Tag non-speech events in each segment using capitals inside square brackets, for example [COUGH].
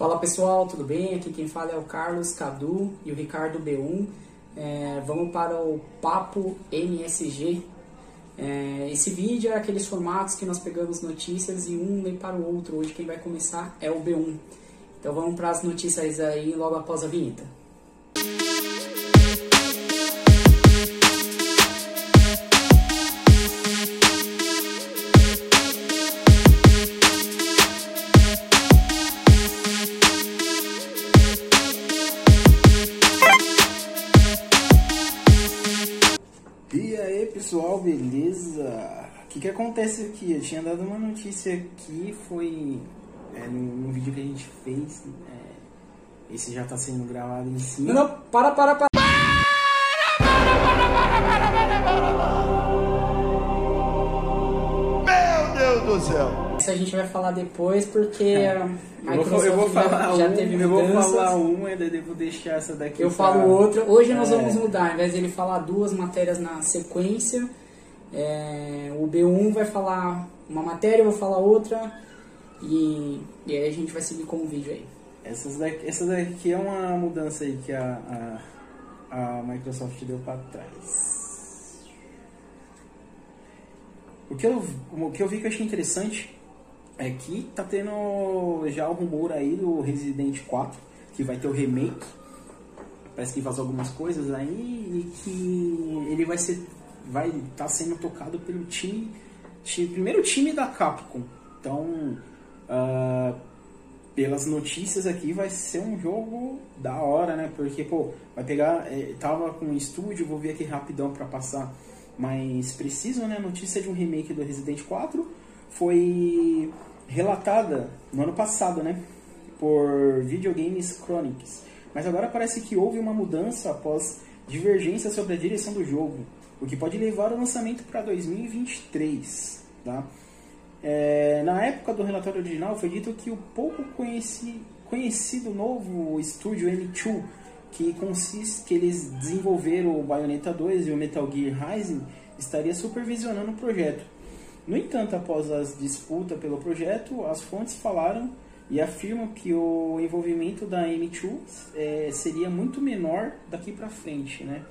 Fala pessoal, tudo bem? Aqui quem fala é o Carlos Cadu e o Ricardo B1. É, vamos para o Papo MSG. É, esse vídeo é aqueles formatos que nós pegamos notícias e um lê para o outro. Hoje quem vai começar é o B1. Então vamos para as notícias aí logo após a vinheta. Que, que acontece aqui? Eu tinha dado uma notícia aqui, foi é, no, no vídeo que a gente fez. é, esse já tá sendo gravado em cima. Não, não, para, para, para. Meu Deus do céu! Isso a gente vai falar depois porque a Eu vou, eu vou Microsoft já- falar já, um, teve eu vou mudanças. falar um, ainda devo deixar essa daqui. Eu pra- falo outra. Hoje nós É. vamos mudar, ao invés de ele falar duas matérias na sequência, é, o B1 vai falar uma matéria, eu vou falar outra, e, e aí a gente vai seguir com o vídeo aí. Essas daqui, essa daqui é uma mudança aí que a, a, a Microsoft deu para trás. O que, eu, o que eu vi que eu achei interessante é que tá tendo já o rumor aí do Resident 4, que vai ter o remake. Parece que vazou algumas coisas aí e que ele vai ser vai estar sendo tocado pelo time, time primeiro time da Capcom. Então, ah, pelas notícias aqui vai ser um jogo da hora, né? Porque, pô, vai pegar. é, tava com o estúdio, vou ver aqui rapidão pra passar mais preciso, né? A notícia de um remake do Resident 4 foi relatada no ano passado, né? Por Videogames Chronics. Mas agora parece que houve uma mudança após divergência sobre a direção do jogo, o que pode levar o lançamento para 2023, tá? É, na época do relatório original foi dito que o pouco conheci- conhecido novo estúdio M2, que consiste que eles desenvolveram o Bayonetta 2 e o Metal Gear Rising, estaria supervisionando o projeto. No entanto, após as disputas pelo projeto, as fontes falaram e afirmam que o envolvimento da M2 é, seria muito menor daqui para frente, né?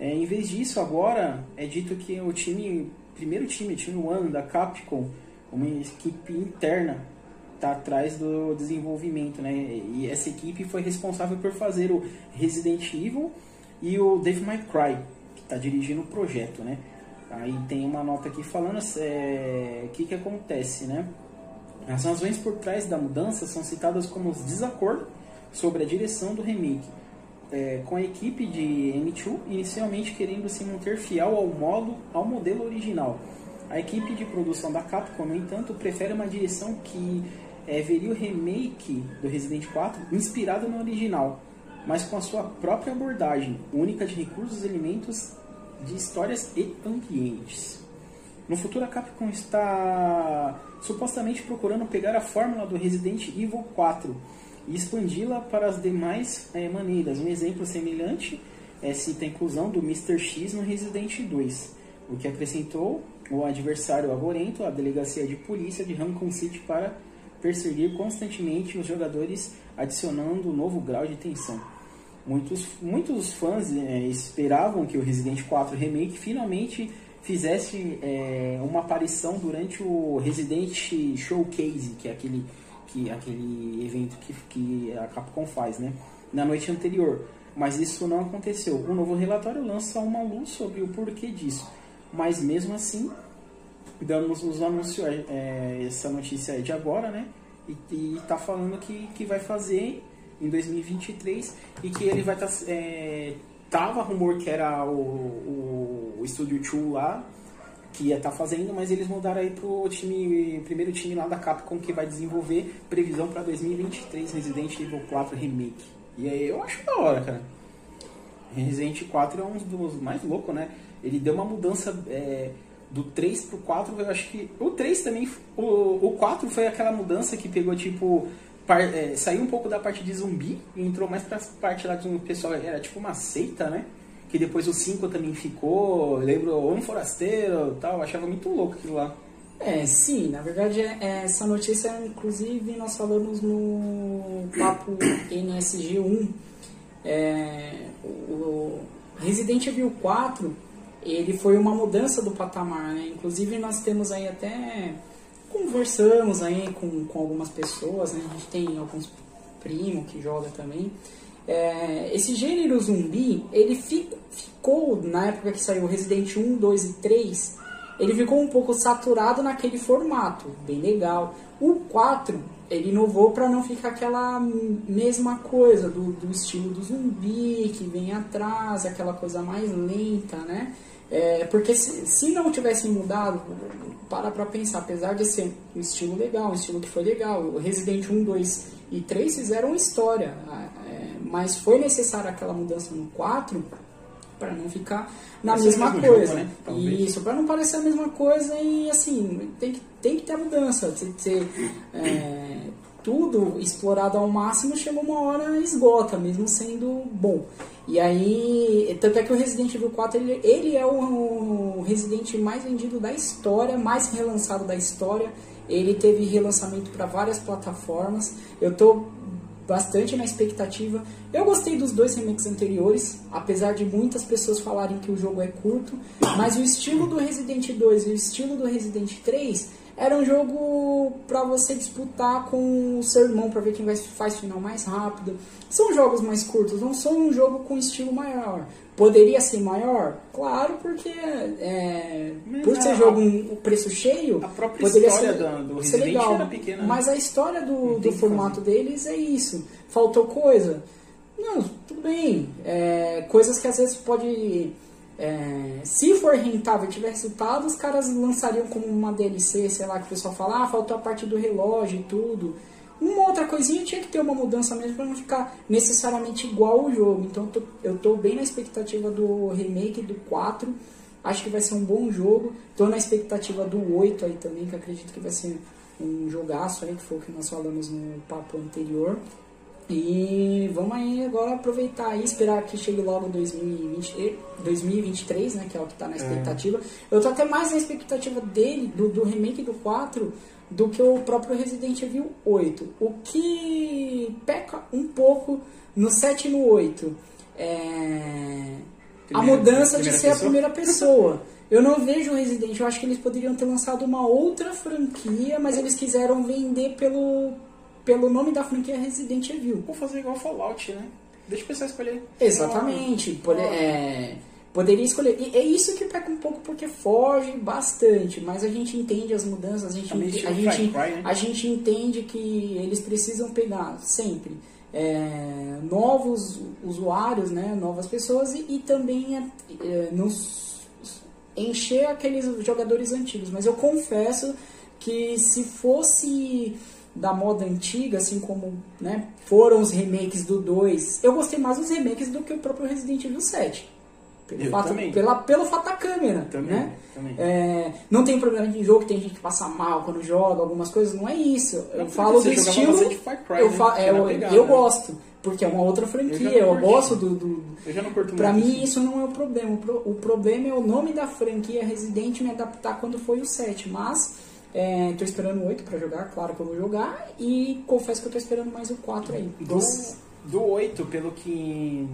É, em vez disso, agora é dito que o time, primeiro time, time One da Capcom, uma equipe interna, está atrás do desenvolvimento, né? E essa equipe foi responsável por fazer o Resident Evil e o Devil May Cry, que está dirigindo o projeto, né? Aí tem uma nota aqui falando é, o que, que acontece, né? As razões por trás da mudança são citadas como os desacordos sobre a direção do remake, é, com a equipe de M2 inicialmente querendo se manter fiel ao modo, ao modelo original. A equipe de produção da Capcom, no entanto, prefere uma direção que é, veria o remake do Resident 4 inspirado no original, mas com a sua própria abordagem, única de recursos elementos de histórias e ambientes. No futuro, a Capcom está supostamente procurando pegar a fórmula do Resident Evil 4 e expandi-la para as demais eh, maneiras. Um exemplo semelhante é cita a inclusão do Mr. X no Resident 2, o que acrescentou o adversário aborento à delegacia de polícia de Raccoon City para perseguir constantemente os jogadores, adicionando um novo grau de tensão. Muitos, muitos fãs eh, esperavam que o Resident 4 Remake finalmente fizesse eh, uma aparição durante o Resident Showcase, que é aquele, que, aquele evento que, que a Capcom faz, né? na noite anterior. Mas isso não aconteceu. O novo relatório lança uma luz sobre o porquê disso. Mas mesmo assim, damos os anúncios, eh, essa notícia é de agora, né? E, e tá falando que, que vai fazer em 2023 e que ele vai estar. Tá, é, tava rumor que era o, o, o Studio 2 lá, que ia estar fazendo, mas eles mudaram aí pro time, primeiro time lá da Capcom que vai desenvolver previsão para 2023 Resident Evil 4 Remake. E aí eu acho da hora, cara. Resident 4 é um dos mais loucos, né? Ele deu uma mudança é, do 3 pro 4, eu acho que. O 3 também. O, o 4 foi aquela mudança que pegou tipo par, é, saiu um pouco da parte de zumbi e entrou mais pra parte lá que o pessoal era tipo uma seita, né? Que depois o 5 também ficou, lembro Homem Forasteiro tal, achava muito louco aquilo lá. É, sim, na verdade é, é, essa notícia, inclusive, nós falamos no papo NSG1. É, o Resident Evil 4 ele foi uma mudança do patamar, né? Inclusive nós temos aí até conversamos aí com, com algumas pessoas, né? A gente tem alguns primos que joga também. É, esse gênero zumbi, ele fico, ficou, na época que saiu Resident 1, 2 e 3, ele ficou um pouco saturado naquele formato, bem legal. O 4, ele inovou para não ficar aquela mesma coisa do, do estilo do zumbi que vem atrás, aquela coisa mais lenta, né? É, porque se, se não tivessem mudado, para pra pensar, apesar de ser um estilo legal, um estilo que foi legal, o Resident 1, 2 e 3 fizeram história, mas foi necessária aquela mudança no 4 para não ficar na mesma coisa. Jogo, né? Isso, para não parecer a mesma coisa e assim, tem que, tem que ter mudança. Tem que ter, é, tudo explorado ao máximo chega uma hora esgota, mesmo sendo bom. E aí, tanto é que o Resident Evil 4 ele, ele é o, o Resident mais vendido da história, mais relançado da história. Ele teve relançamento para várias plataformas. Eu tô bastante na expectativa. Eu gostei dos dois remakes anteriores, apesar de muitas pessoas falarem que o jogo é curto, mas o estilo do Resident 2 e o estilo do Resident 3 era um jogo para você disputar com o seu irmão para ver quem vai, faz final mais rápido. São jogos mais curtos, não são um jogo com estilo maior. Poderia ser maior? Claro, porque é, por ser jogo um preço cheio, a própria poderia história ser, do, do ser legal. era pequena. Né? Mas a história do, do formato deles é isso. Faltou coisa? Não, tudo bem. É, coisas que às vezes pode é, se for rentável e tiver resultado, os caras lançariam como uma DLC, sei lá, que o pessoal fala, ah, faltou a parte do relógio e tudo. Uma outra coisinha tinha que ter uma mudança mesmo para não ficar necessariamente igual o jogo. Então eu tô, eu tô bem na expectativa do remake do 4. Acho que vai ser um bom jogo. Tô na expectativa do 8 aí também, que acredito que vai ser um jogaço aí, que foi o que nós falamos no papo anterior. E vamos aí agora aproveitar e esperar que chegue logo 2020, 2023, né? Que é o que está na é. expectativa. É. Eu tô até mais na expectativa dele, do, do remake do 4, do que o próprio Resident Evil 8. O que peca um pouco no 7 e no 8 é a mudança de ser pessoa? a primeira pessoa. Eu não vejo o Resident, eu acho que eles poderiam ter lançado uma outra franquia, mas eles quiseram vender pelo pelo nome da franquia Resident Evil. Vou fazer igual Fallout, né? Deixa o pessoal escolher. Exatamente. Pode, é, poderia escolher. E é isso que peca um pouco porque foge bastante, mas a gente entende as mudanças, a gente, a gente, né? a gente entende que eles precisam pegar sempre é, novos usuários, né, novas pessoas e, e também é, é, nos encher aqueles jogadores antigos. Mas eu confesso que se fosse da moda antiga, assim como né, foram os remakes do 2. Eu gostei mais dos remakes do que o próprio Resident Evil 7. Pelo, fato, pela, pelo fato da câmera. Também, né? também. É, não tem problema de jogo, tem gente que passa mal quando joga, algumas coisas, não é isso. Eu não, falo do estilo. Cry, eu, fa né? é, eu, pegar, eu né? gosto, porque é uma outra franquia, eu, eu gosto do, do. Eu já não curto Pra mim, assim. isso não é o problema. O, pro, o problema é o nome da franquia Resident me adaptar quando foi o 7. Mas é, tô esperando o 8 pra jogar, claro que eu vou jogar. E confesso que eu tô esperando mais o 4 aí. Do, do 8, pelo que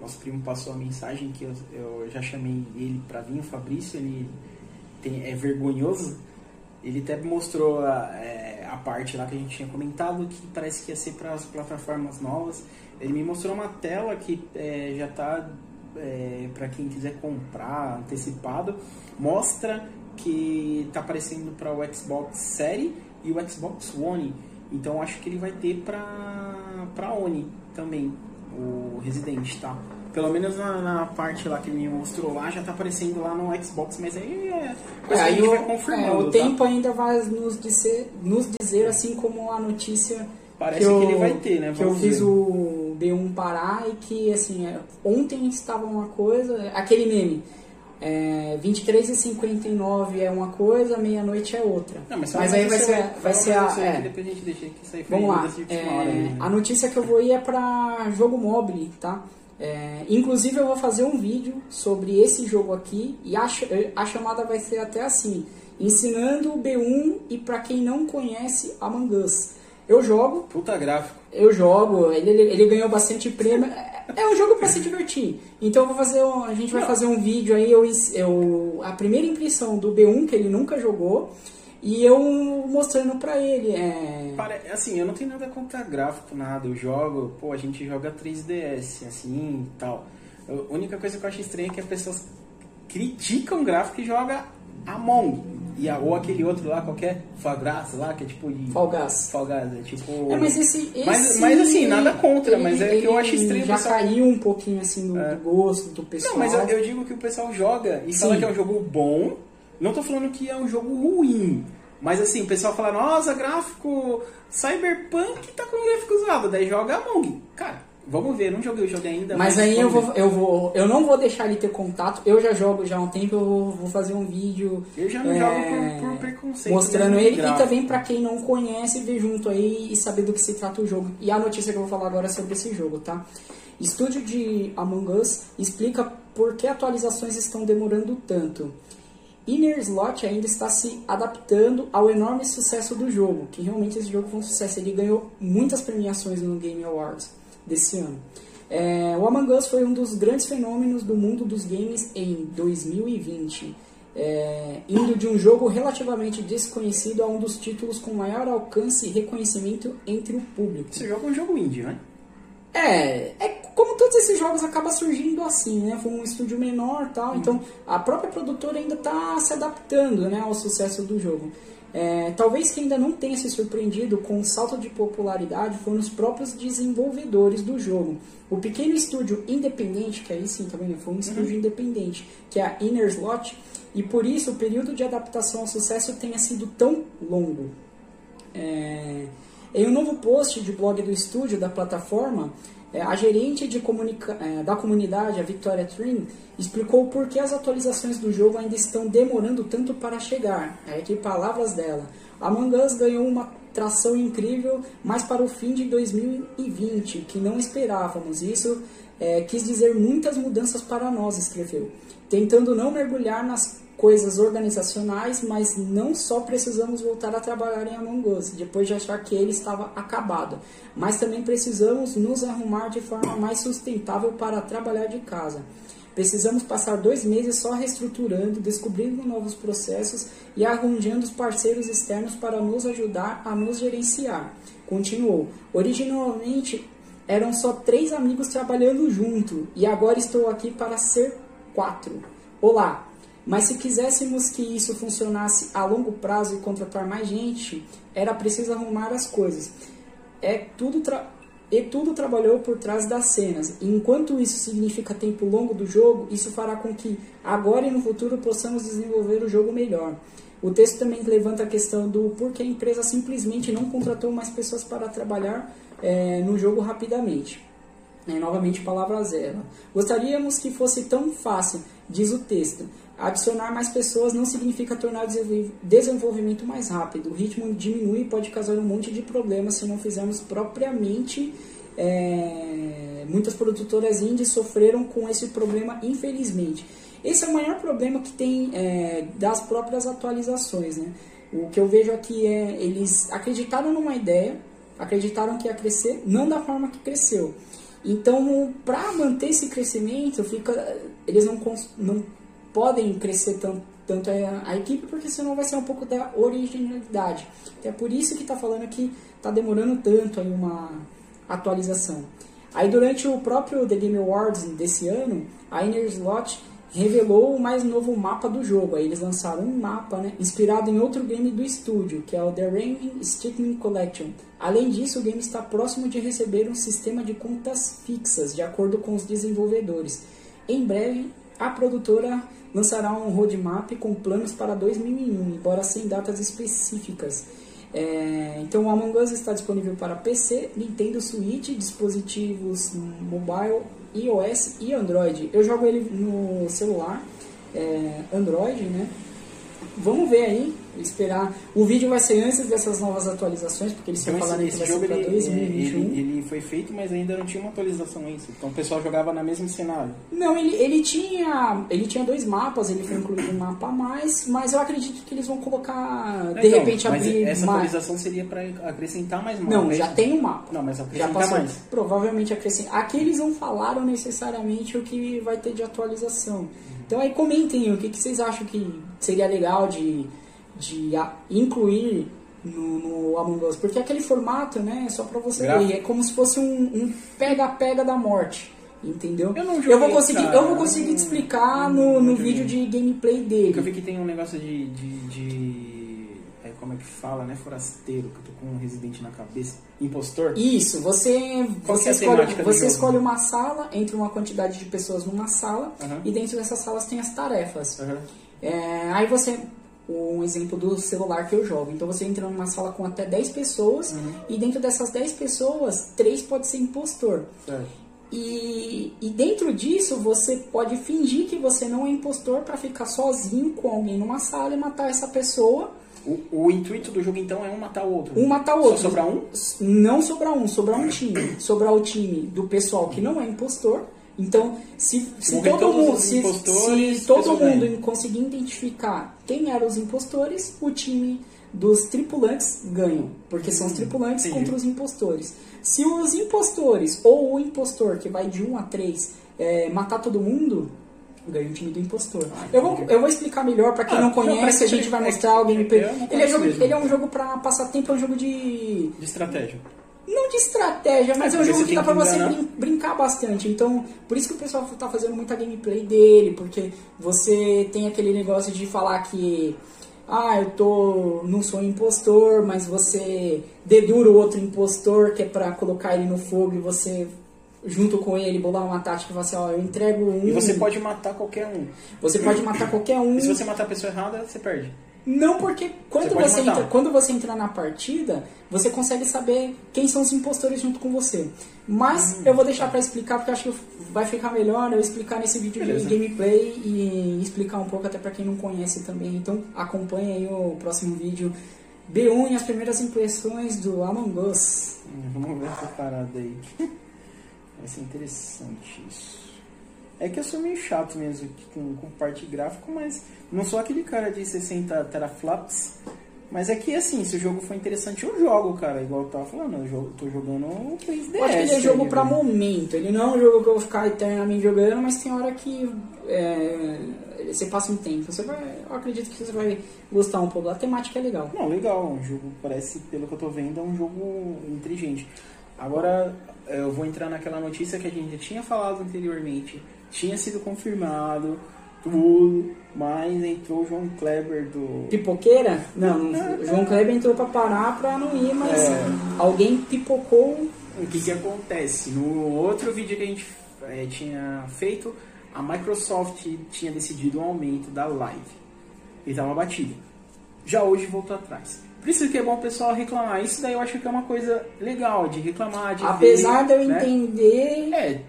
nosso primo passou a mensagem que eu, eu já chamei ele pra vir, o Fabrício, ele tem, é vergonhoso. Ele até mostrou a, é, a parte lá que a gente tinha comentado, que parece que ia ser para as plataformas novas. Ele me mostrou uma tela que é, já está é, para quem quiser comprar antecipado. Mostra que está aparecendo para o Xbox Series e o Xbox One. Então acho que ele vai ter para para One também, o Resident, tá? Pelo menos na, na, parte lá que ele me mostrou lá, já tá aparecendo lá no Xbox, mas aí é coisa é, que a gente vai confirmando. É, o tá? tempo ainda vai nos dizer, nos dizer, assim como a notícia Parece que, eu, que ele vai ter, né? que eu fiz o B1 parar e que, assim, é, ontem estava uma coisa, aquele meme, é, 23 e 59 é uma coisa, meia-noite é outra. Não, mas, mas aí vai ser, vai ser a. É, depois a gente deixa que aí Vamos lá. É, hora, né? A notícia que eu vou ir é para jogo mobile, tá? É, inclusive eu vou fazer um vídeo sobre esse jogo aqui e a, a chamada vai ser até assim. ensinando o B1 e para quem não conhece Among Us. Eu jogo, Puta gráfico. eu jogo, ele, ele, ele ganhou bastante prêmio. É- É um jogo para se divertir. Então eu vou fazer, um- a gente vai Não. fazer um vídeo aí, eu, eu a primeira impressão do B1 que ele nunca jogou e eu mostrando pra ele. É, Pare- Assim, eu não tenho nada contra gráfico, nada. Eu jogo, pô, a gente joga 3DS, assim e tal. A única coisa que eu acho estranha é que as pessoas criticam gráfico e jogam Among. E a, ou aquele outro lá, qualquer Fagras lá, que é tipo de. Fall Guys, é tipo. É, mas esse, esse Mas- mas, assim, nada contra, mas é que eu acho ele estranho Já caiu um pouquinho assim do, É. do gosto do pessoal. Não, mas eu, eu digo que o pessoal joga e fala Sim. que é um jogo bom. Não tô falando que é um jogo ruim. Mas assim, o pessoal fala, nossa, gráfico Cyberpunk tá com gráfico usado, daí joga Among. Cara, vamos ver, não joguei o jogo ainda. Mas aí eu vou, eu vou, eu não vou deixar ele ter contato. Eu já jogo já há um tempo. Eu vou- vou fazer um vídeo Eu já não é, jogo por, por preconceito. mostrando mesmo, ele e gráfico. também pra quem não conhece ver junto aí e saber do que se trata o jogo. E a notícia que eu vou falar agora é sobre esse jogo, tá? Estúdio de Among Us explica por que atualizações estão demorando tanto. Inner Slot ainda está se adaptando ao enorme sucesso do jogo, que realmente esse jogo foi um sucesso. Ele ganhou muitas premiações no Game Awards desse ano. É, o Among Us foi um dos grandes fenômenos do mundo dos games em 2020, é, indo de um jogo relativamente desconhecido a um dos títulos com maior alcance e reconhecimento entre o público. Você joga um jogo indie, né? É, é como todos esses jogos acaba surgindo assim, né? Foi um estúdio menor tal, então a própria produtora ainda está se adaptando né, ao sucesso do jogo. É, talvez quem ainda não tenha se surpreendido com o salto de popularidade foram os próprios desenvolvedores do jogo. O pequeno estúdio independente, que aí sim também foi um estúdio independente, que é a Inner Slot, e por isso o período de adaptação ao sucesso tenha sido tão longo. É, em um novo post de blog do estúdio da plataforma, a gerente é, da comunidade, a Victoria Trin, explicou por que as atualizações do jogo ainda estão demorando tanto para chegar. É aqui palavras dela. Among Us ganhou uma tração incrível, mas para o fim de 2020, que não esperávamos. Isso é, quis dizer muitas mudanças para nós, escreveu. Tentando não mergulhar nas coisas organizacionais, mas não só precisamos voltar a trabalhar em Among Us, depois de achar que ele estava acabado, mas também precisamos nos arrumar de forma mais sustentável para trabalhar de casa. Precisamos passar dois meses só reestruturando, descobrindo novos processos e arranjando os parceiros externos para nos ajudar a nos gerenciar. Continuou. Originalmente eram só três amigos trabalhando junto e agora estou aqui para ser quatro. Olá, mas se quiséssemos que isso funcionasse a longo prazo e contratar mais gente, era preciso arrumar as coisas. É tudo e tudo trabalhou por trás das cenas. E enquanto isso significa tempo longo do jogo, isso fará com que agora e no futuro possamos desenvolver o jogo melhor. O texto também levanta a questão do porquê a empresa simplesmente não contratou mais pessoas para trabalhar eh, no jogo rapidamente. É, novamente, palavra zero. Gostaríamos que fosse tão fácil, diz o texto. Adicionar mais pessoas não significa tornar o desenvol- desenvolvimento mais rápido. O ritmo diminui e pode causar um monte de problemas se não fizermos propriamente. é, muitas produtoras indies sofreram com esse problema, infelizmente. Esse é o maior problema que tem é, das próprias atualizações. Né? O que eu vejo aqui é eles acreditaram numa ideia, acreditaram que ia crescer, não da forma que cresceu. Então, para manter esse crescimento, fica, eles não, não podem crescer tanto, tanto a, a equipe, porque senão vai ser um pouco da originalidade. É por isso que está falando que está demorando tanto aí uma atualização. Aí durante o próprio The Game Awards desse ano, a Inner Slot revelou o mais novo mapa do jogo. Aí eles lançaram um mapa né, inspirado em outro game do estúdio, que é o The Rain Stickmin Collection. Além disso, o game está próximo de receber um sistema de contas fixas, de acordo com os desenvolvedores. Em breve, a produtora lançará um roadmap com planos para 2001, embora sem datas específicas. É, então, o Among Us está disponível para PC, Nintendo Switch, dispositivos mobile, iOS e Android. Eu jogo ele no celular, é, Android, né? Vamos ver aí esperar. O vídeo vai ser antes dessas novas atualizações, porque eles Então esse, que vai ser ele, 2021. ele, ele foi feito, mas ainda não tinha uma atualização isso. Então o pessoal jogava no mesmo cenário. Não, ele, ele tinha. Ele tinha dois mapas, ele foi incluído um mapa a mais, mas eu acredito que eles vão colocar. De Então, repente abrir essa mais. atualização seria para acrescentar mais mapas. Não, é já tem um mapa. Não, mas Já acrescentar passou. mais. Provavelmente acrescentar. Aqui eles não falaram necessariamente o que vai ter de atualização. Então aí comentem o que, que vocês acham que seria legal de, de incluir no, no Among Us. Porque aquele formato, né, é só pra você ver. É como se fosse um um pega-pega da morte. Entendeu? Eu não eu joguei, vou conseguir, cara. eu vou conseguir te explicar no, Não no joguei. vídeo de gameplay Porque eu dele. vi que tem um negócio de. de, de- é, como é que fala, né? Forasteiro, que eu tô com um residente na cabeça. Impostor? Isso, você, Qual você, é escolhe, você escolhe uma sala, entre uma quantidade de pessoas numa sala, e dentro dessas salas tem as tarefas. É, aí você, um exemplo do celular que eu jogo, então você entra numa sala com até 10 pessoas, Uhum. e dentro dessas 10 pessoas, 3 pode ser impostor. Certo. E, e dentro disso você pode fingir que você não é impostor para ficar sozinho com alguém numa sala e matar essa pessoa, O, o intuito do jogo então é um matar o outro. um matar o outro. Só sobrar um? Não sobrar um, sobrar um time. Sobrar o time do pessoal que não é impostor. Então, se, se todo mundo, se, se todo mundo ganha. conseguir identificar quem eram os impostores, o time dos tripulantes ganham. Porque são os tripulantes Hum, entendi. contra os impostores. Se os impostores ou o impostor, que vai de 1 a 3, é, matar todo mundo, ganha o time do impostor. eu, vou, eu vou explicar melhor pra quem Ah, não conhece, a gente vai é- mostrar o gameplay. eu não Ele é, jogo, ele é um jogo pra passar tempo, é um jogo de De estratégia. Não de estratégia, mas é, É, um jogo que dá pra você brin- brincar bastante. Então, por isso que o pessoal tá fazendo muita gameplay dele, porque você tem aquele negócio de falar que ah, eu tô não sou impostor, mas você dedura o outro impostor, que é pra colocar ele no fogo e você junto com ele bolar uma tática e falar assim, ó, eu entrego um. E você pode matar qualquer um. você pode matar qualquer um. E se você matar a pessoa errada, você perde. Não, porque quando Você você, entra, quando você entra na partida, você consegue saber quem são os impostores junto com você. Mas Hum, eu vou deixar pra explicar, porque acho que vai ficar melhor eu explicar nesse vídeo Beleza. de gameplay e explicar um pouco até pra quem não conhece também. Então acompanha aí o próximo vídeo. B1 e as primeiras impressões do Among Us. Hum, Vamos ver essa parada aí. [LAUGHS] Vai ser interessante isso. É que eu sou meio chato mesmo com, com parte gráfico, mas não sou aquele cara de 60 teraflops. Mas é que assim, se o jogo for interessante, eu jogo, cara. Igual eu tava falando, eu jogo, tô jogando o 3DS. Eu acho que ele é jogo pra momento. Ele não é um jogo que eu vou ficar eternamente jogando, mas tem hora que é, você passa um tempo. Você vai, eu acredito que você vai gostar um pouco. A temática é legal. Não, legal. Um jogo, parece, pelo que eu tô vendo, é um jogo inteligente. Agora, eu vou entrar naquela notícia que a gente já tinha falado anteriormente. Tinha sido confirmado, tudo, mas entrou o João Kleber do... Pipoqueira? Não, não- o João Kleber entrou pra parar pra não ir, mas É. alguém pipocou. O que que acontece? No outro vídeo que a gente eh, tinha feito, a Microsoft tinha decidido um aumento da live. E estava batido. Já hoje voltou atrás. Por isso que é bom o pessoal reclamar. Isso daí eu acho que é uma coisa legal de reclamar, de Apesar ver, de eu né? entender É,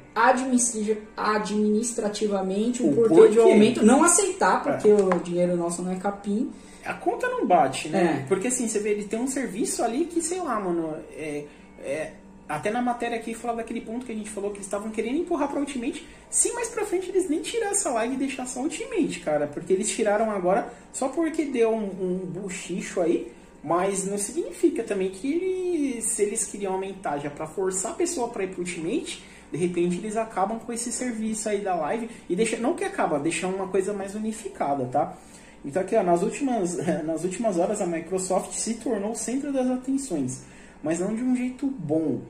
administrativamente o O porquê, porquê. de aumento, não aceitar, porque o dinheiro nosso não é capim. a conta não bate, né? É. Porque assim, você vê, ele tem um serviço ali que, sei lá, mano, é, é- até na matéria aqui fala daquele ponto que a gente falou que eles estavam querendo empurrar pra Ultimate. Se mais pra frente eles nem tirar essa live e deixar só Ultimate, cara. Porque eles tiraram agora só porque deu um, um buchicho aí. Mas não significa também que eles, se eles queriam aumentar já pra forçar a pessoa pra ir pro Ultimate, de repente eles acabam com esse serviço aí da live e deixa, não que acaba, deixar uma coisa mais unificada, tá? Então aqui, ó, nas últimas, [LAUGHS] nas últimas horas a Microsoft se tornou o centro das atenções, mas não de um jeito bom.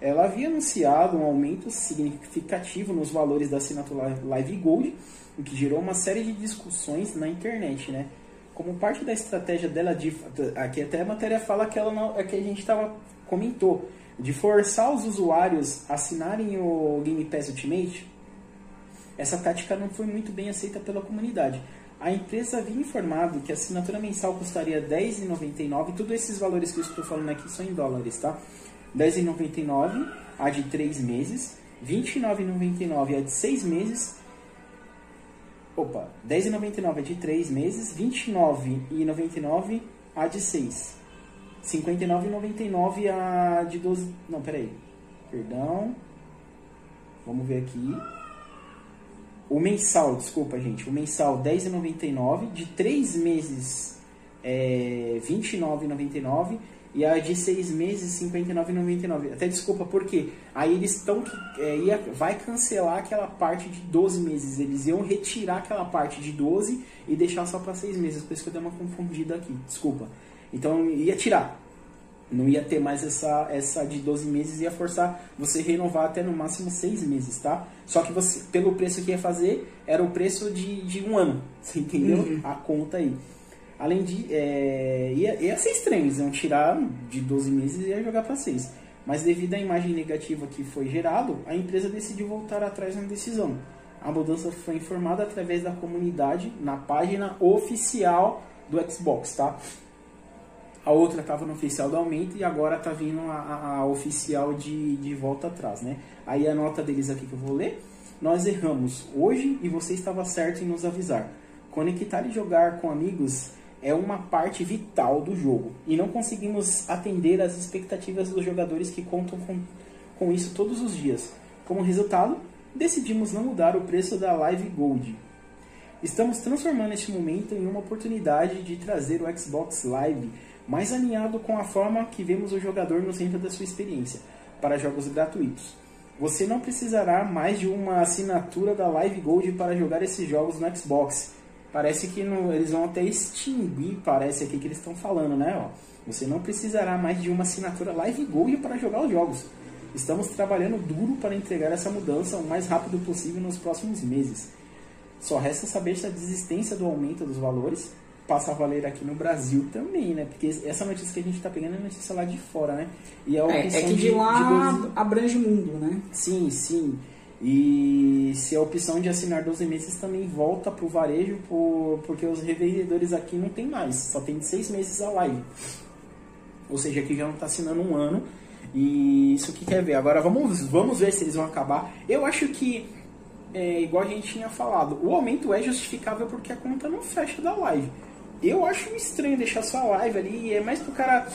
Ela havia anunciado um aumento significativo nos valores da assinatura Live Gold, o que gerou uma série de discussões na internet, né? Como parte da estratégia dela de aqui até a matéria fala que ela não, é que a gente tava comentou de forçar os usuários a assinarem o Game Pass Ultimate. Essa tática não foi muito bem aceita pela comunidade. A empresa havia informado que a assinatura mensal custaria R$10,99. Todos esses valores que eu estou falando aqui são em dólares, tá? R$10,99 a de 3 meses, R$29,99 a de 6 meses Opa, R$10,99 é de 3 meses, R$29,99 a de 6. R$59,99 a de 12. Não, peraí. Perdão. Vamos ver aqui. O mensal, desculpa, gente. O mensal R$10,99. De 3 meses é R$29,99 e a de seis meses R$ 59,99. Até desculpa, por quê? Aí eles estão é, ia, vai cancelar aquela parte de 12 meses. Eles iam retirar aquela parte de 12 e deixar só para seis meses. Por isso que eu dei uma confundida aqui, desculpa. Então ia tirar. Não ia ter mais essa, essa de 12 meses, ia forçar você renovar até no máximo seis meses, tá? Só que você, pelo preço que ia fazer, era o preço de, de um ano. [LAUGHS] Você entendeu? Uhum. A conta aí. Além de. É, ia, ia ser estranho, eles iam tirar de 12 meses e ia jogar para 6. Mas devido à imagem negativa que foi gerado, a empresa decidiu voltar atrás na decisão. A mudança foi informada através da comunidade na página oficial do Xbox, tá? A outra estava no oficial do aumento e agora está vindo a, a, oficial de, de volta atrás, né? Aí a nota deles aqui que eu vou ler. Nós erramos hoje e você estava certo em nos avisar. Conectar e jogar com amigos é uma parte vital do jogo e não conseguimos atender às expectativas dos jogadores que contam com, com isso todos os dias. Como resultado, decidimos não mudar o preço da Live Gold. Estamos transformando este momento em uma oportunidade de trazer o Xbox Live mais alinhado com a forma que vemos o jogador no centro da sua experiência, para jogos gratuitos. Você não precisará mais de uma assinatura da Live Gold para jogar esses jogos no Xbox Parece que no, eles vão até extinguir, parece aqui que eles estão falando, né? Ó, você não precisará mais de uma assinatura Live Gold para jogar os jogos. Estamos trabalhando duro para entregar essa mudança o mais rápido possível nos próximos meses. Só resta saber se a desistência do aumento dos valores passa a valer aqui no Brasil também, né? Porque essa notícia que a gente está pegando é notícia lá de fora, né? E é, é, é que de, de lá de 12... abrange o mundo, né? Sim, sim. E se a opção de assinar 12 meses também volta para o varejo, por, porque os revendedores aqui não tem mais, só tem 6 meses a live. Ou seja, aqui já não está assinando um ano. E isso que quer ver. Agora vamos, vamos ver se eles vão acabar. Eu acho que, é, igual a gente tinha falado, o aumento é justificável porque a conta não fecha da live. Eu acho estranho deixar só a live ali, é mais pro cara.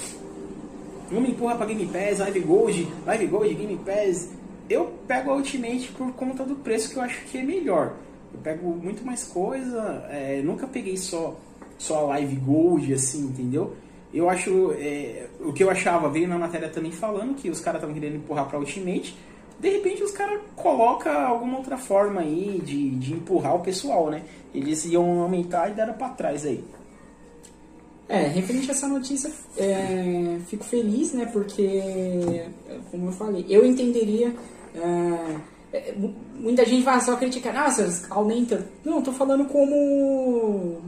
Não me empurra pra Game Pass, Live Gold, Live Gold, Game Pass eu pego a Ultimate por conta do preço que eu acho que é melhor. Eu pego muito mais coisa, é, nunca peguei só, só a Live Gold, assim, entendeu? Eu acho, é, o que eu achava, veio na matéria também falando que os caras estavam querendo empurrar para Ultimate, de repente os caras colocam alguma outra forma aí de, de empurrar o pessoal, né? Eles iam aumentar e deram para trás aí. É, referente a essa notícia, é, fico feliz, né? Porque, como eu falei, eu entenderia é, é, muita gente vai só criticar, nossa, aumenta. Não, tô falando como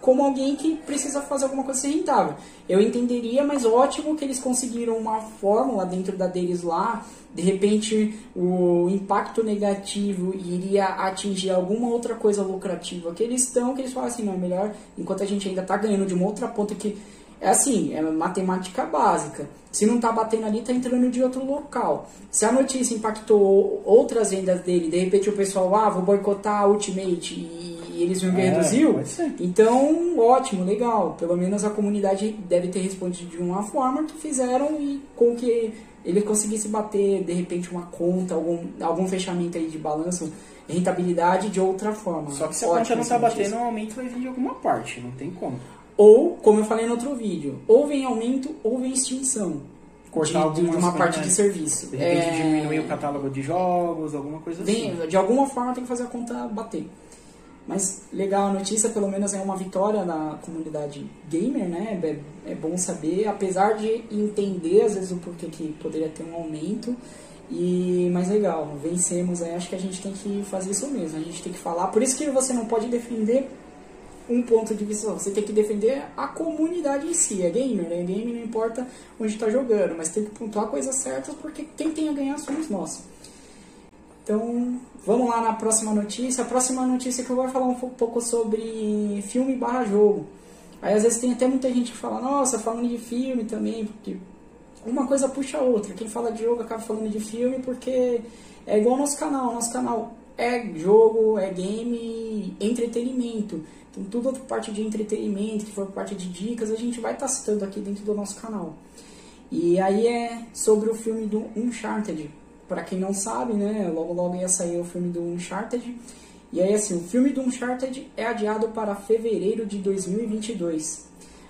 como alguém que precisa fazer alguma coisa ser rentável. Eu entenderia, mas ótimo que eles conseguiram uma fórmula dentro da deles lá. De repente, o impacto negativo iria atingir alguma outra coisa lucrativa que eles estão, que eles falam assim, não, é melhor, enquanto a gente ainda está ganhando de uma outra ponta que é assim, é matemática básica. Se não está batendo ali, está entrando de outro local. Se a notícia impactou outras vendas dele, de repente o pessoal, ah, vou boicotar a Ultimate e eles viram que é, reduziu, então ótimo, legal. Pelo menos a comunidade deve ter respondido de uma forma que fizeram e com que ele conseguisse bater, de repente, uma conta, algum, algum fechamento aí de balanço, rentabilidade de outra forma. Só que se a conta não está batendo, o aumento vai vir de alguma parte, não tem como. Ou, como eu falei no outro vídeo, ou vem aumento ou vem extinção. Cortar de, de uma parte de serviço. De repente é... diminuir o catálogo de jogos, alguma coisa assim. De alguma forma tem que fazer a conta bater. Mas legal a notícia, pelo menos é uma vitória na comunidade gamer, né? É, é bom saber, apesar de entender às vezes o porquê que poderia ter um aumento. E mais legal, vencemos aí, acho que a gente tem que fazer isso mesmo, a gente tem que falar. Por isso que você não pode defender um ponto de vista, você tem que defender a comunidade em si, é gamer, né? Game não importa onde está jogando, mas tem que pontuar coisas certas porque quem tem a ganhar somos nós. Então, vamos lá na próxima notícia. A próxima notícia que eu vou falar um pouco sobre filme barra jogo. Aí às vezes tem até muita gente que fala, nossa, falando de filme também, porque uma coisa puxa a outra. Quem fala de jogo acaba falando de filme porque é igual ao nosso canal. Nosso canal é jogo, é game, entretenimento. Então, tudo parte de entretenimento, que for parte de dicas, a gente vai estar citando aqui dentro do nosso canal. E aí é sobre o filme do Uncharted. Para quem não sabe, né, logo logo ia sair o filme do Uncharted. E aí assim, o filme do Uncharted é adiado para fevereiro de 2022.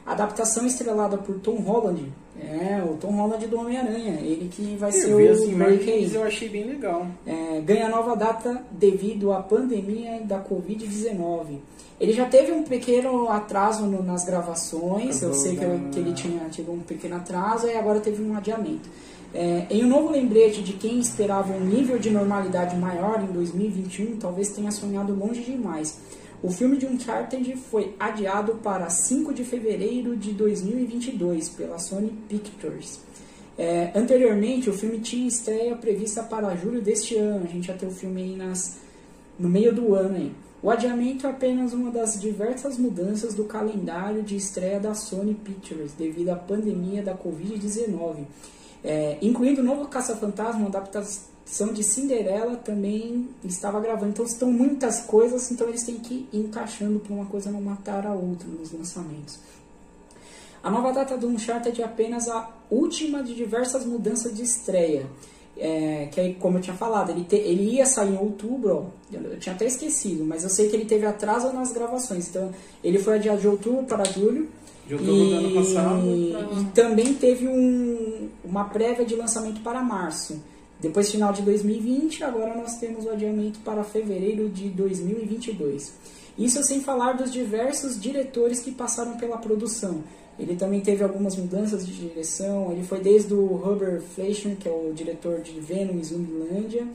A adaptação estrelada por Tom Holland, é, o Tom Holland do Homem-Aranha, ele que vai Eu ser as o imagens Drake aí. eu achei bem legal. É, ganha nova data devido à pandemia da Covid-19. Ele já teve um pequeno atraso no- nas gravações, eu sei que, dando que ele tinha tido um pequeno atraso e agora teve um adiamento. É, em um novo lembrete de quem esperava um nível de normalidade maior em 2021, talvez tenha sonhado longe demais. O filme de Uncharted foi adiado para 5 de fevereiro de 2022 pela Sony Pictures. É, anteriormente, o filme tinha estreia prevista para julho deste ano. A gente já tem o filme aí nas, no meio do ano. Aí. O adiamento é apenas uma das diversas mudanças do calendário de estreia da Sony Pictures devido à pandemia da Covid-19. É, incluindo o novo Caça-Fantasma, uma adaptação de Cinderela também estava gravando. Então, estão muitas coisas, então eles têm que ir encaixando para uma coisa não matar a outra nos lançamentos. A nova data do Uncharted é apenas a última de diversas mudanças de estreia. É, que aí, como eu tinha falado, ele, te- ele ia sair em outubro, ó, eu, eu tinha até esquecido, mas eu sei que ele teve atraso nas gravações. Então, ele foi adiado de outubro para julho. De outubro do ano passado E, pra- e também teve um, uma prévia de lançamento para março. Depois, final de 2020, agora nós temos o adiamento para fevereiro de 2022. Isso sem falar dos diversos diretores que passaram pela produção. Ele também teve algumas mudanças de direção. Ele foi desde o Robert Fleischer, que é o diretor de Venom e Zumbilândia,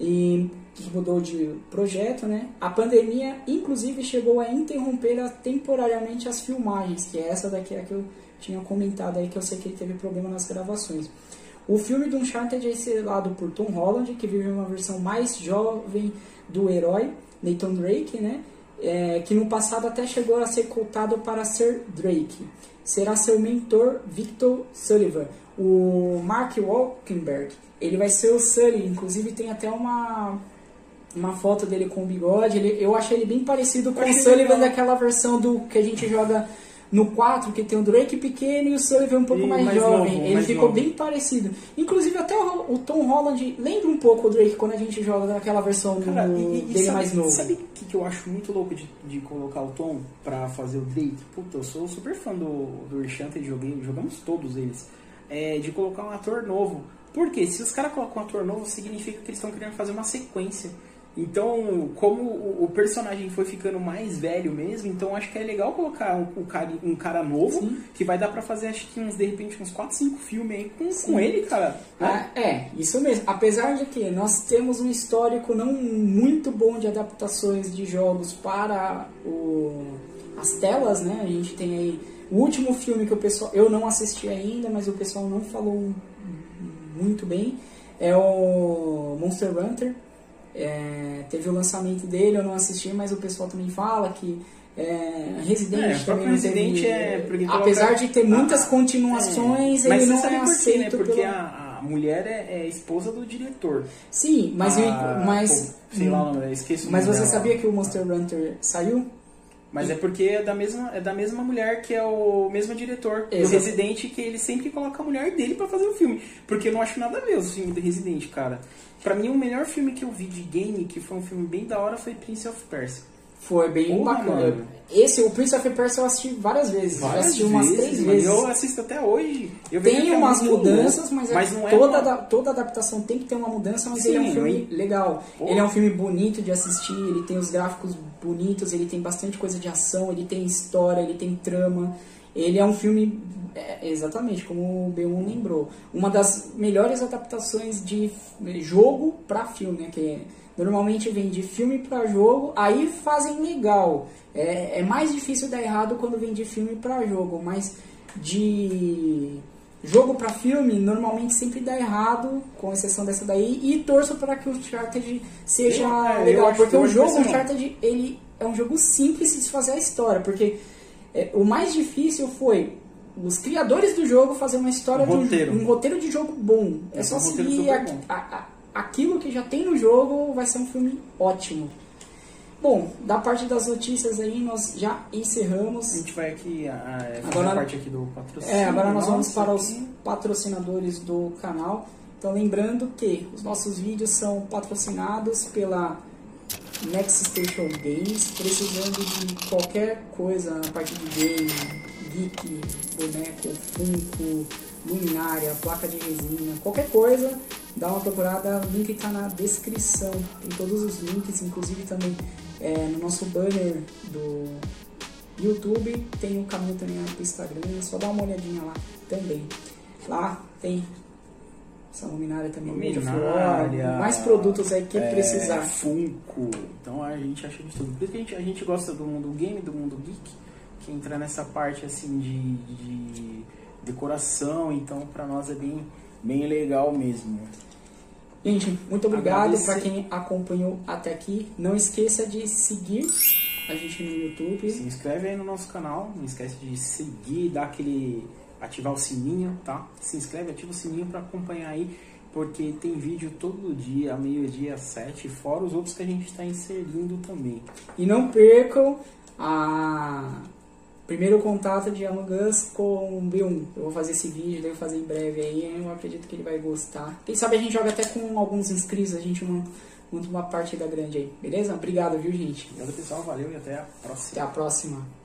e que mudou de projeto, né? A pandemia, inclusive, chegou a interromper temporariamente as filmagens, que é essa daqui é a que eu tinha comentado aí, que eu sei que ele teve problema nas gravações. O filme do Uncharted é estrelado por Tom Holland, que vive uma versão mais jovem do herói, Nathan Drake, né? É, que no passado até chegou a ser cotado para ser Drake. Será seu mentor, Victor Sullivan. O Mark Walkenberg, ele vai ser o Sully, inclusive tem até uma, uma foto dele com o bigode. Ele, eu achei ele bem parecido com o Sullivan legal. daquela versão do que a gente joga no 4, que tem o Drake pequeno e o Sullivan um pouco E mais, mais jovem. novo, ele mais ficou novo. bem parecido. Inclusive até o, o Tom Holland lembra um pouco o Drake quando a gente joga naquela versão do- Cara, e, e- e dele sabe, mais novo. Sabe o que, que eu acho muito louco de, de colocar o Tom pra fazer o Drake? Puta, eu sou super fã do, do Enchanted, joguei, jogamos todos eles. É, de colocar um ator novo. Porque se os caras colocam um ator novo, significa que eles estão querendo fazer uma sequência. Então, como o, personagem foi ficando mais velho mesmo, então acho que é legal colocar um, um cara, um cara novo, Sim. que vai dar pra fazer acho que uns, de repente, uns 4, 5 filmes aí com, com ele, cara. né? Ah, é, isso mesmo. Apesar de que nós temos um histórico não muito bom de adaptações de jogos para o, as telas, né? A gente tem aí o último filme que o pessoal. Eu não assisti ainda, mas o pessoal não falou muito bem. É o Monster Hunter. É, teve o lançamento dele, eu não assisti, mas o pessoal também fala que é, Resident É, também não teve- Resident é porque apesar coloca- de ter muitas Ah, continuações, É. Ele não é quê, aceito né? Porque pelo... a, a mulher é, é esposa do diretor. Sim, mas, eu- Ah, mas, pô, sei lá, eu esqueci mas você dela. sabia que o Monster Hunter saiu? Mas é porque é da mesma, é da mesma mulher que é o mesmo diretor do Exato. Resident, que ele sempre coloca a mulher dele pra fazer o filme. Porque eu não acho nada a ver o filme do Resident, cara. Pra mim, o melhor filme que eu vi de game, que foi um filme bem da hora, foi Prince of Persia. Foi bem Porra, bacana. mano. Esse, o Prince of Persia eu assisti várias vezes. eu assisti umas três mano. vezes. Eu assisto até hoje. Eu Tem é umas muito mudanças, mas, é mas é toda, uma- ada- toda adaptação tem que ter uma mudança, mas ele é um Sim, filme eu- legal. Pô. Ele é um filme bonito de assistir, ele tem os gráficos bonitos, ele tem bastante coisa de ação, ele tem história, ele tem trama. Ele é um filme, é, exatamente como o B1 lembrou, uma das melhores adaptações de jogo para filme, né? Que normalmente vem de filme para jogo, aí fazem legal. É, é mais difícil dar errado quando vem de filme para jogo, mas de jogo para filme normalmente sempre dá errado, com exceção dessa daí, e torço para que o Uncharted seja Eu- eu legal, acho- porque eu o jogo. Uncharted ele é um jogo simples de fazer a história, porque é, o mais difícil foi os criadores do jogo fazer uma história Um de um, roteiro. roteiro de jogo bom. É só é um roteiro seguir a- a- aquilo que já tem no jogo vai ser um filme ótimo. Bom, da parte das notícias aí nós já encerramos. A gente vai aqui a, a Agora- a parte aqui do patrocínio. É, agora nós vamos para os aqui. patrocinadores do canal. Então lembrando que os nossos vídeos são patrocinados pela Next Station Games, precisando de qualquer coisa na parte de game, geek, boneco, funko, luminária, placa de resina, qualquer coisa, dá uma procurada, o link está na descrição, tem todos os links, inclusive também é, no nosso banner do YouTube, tem o caminho também lá pro Instagram, é só dá uma olhadinha lá também. Lá tem essa luminária também, Luminária, mais produtos aí que é, precisar. Funko. Então a gente acha de tudo. Por isso que a gente, a gente gosta do mundo game, do mundo geek, que entra nessa parte assim de, de decoração. Então pra nós é bem, bem legal mesmo. Gente, muito obrigado para quem acompanhou até aqui. Não esqueça de seguir a gente no YouTube. Se inscreve aí no nosso canal, não esquece de seguir, dar aquele. ativar o sininho, tá? Se inscreve, ativa o sininho para acompanhar aí, porque tem vídeo todo dia, meio-dia, sete, fora os outros que a gente está inserindo também. E não percam a primeiro contato de Among Us com o B1. Eu vou fazer esse vídeo, devo fazer em breve aí, eu acredito que ele vai gostar. Quem sabe a gente joga até com alguns inscritos, a gente monta monta uma partida grande aí, beleza? Obrigado, viu, gente? Obrigado pessoal, valeu e até a próxima. Até a próxima.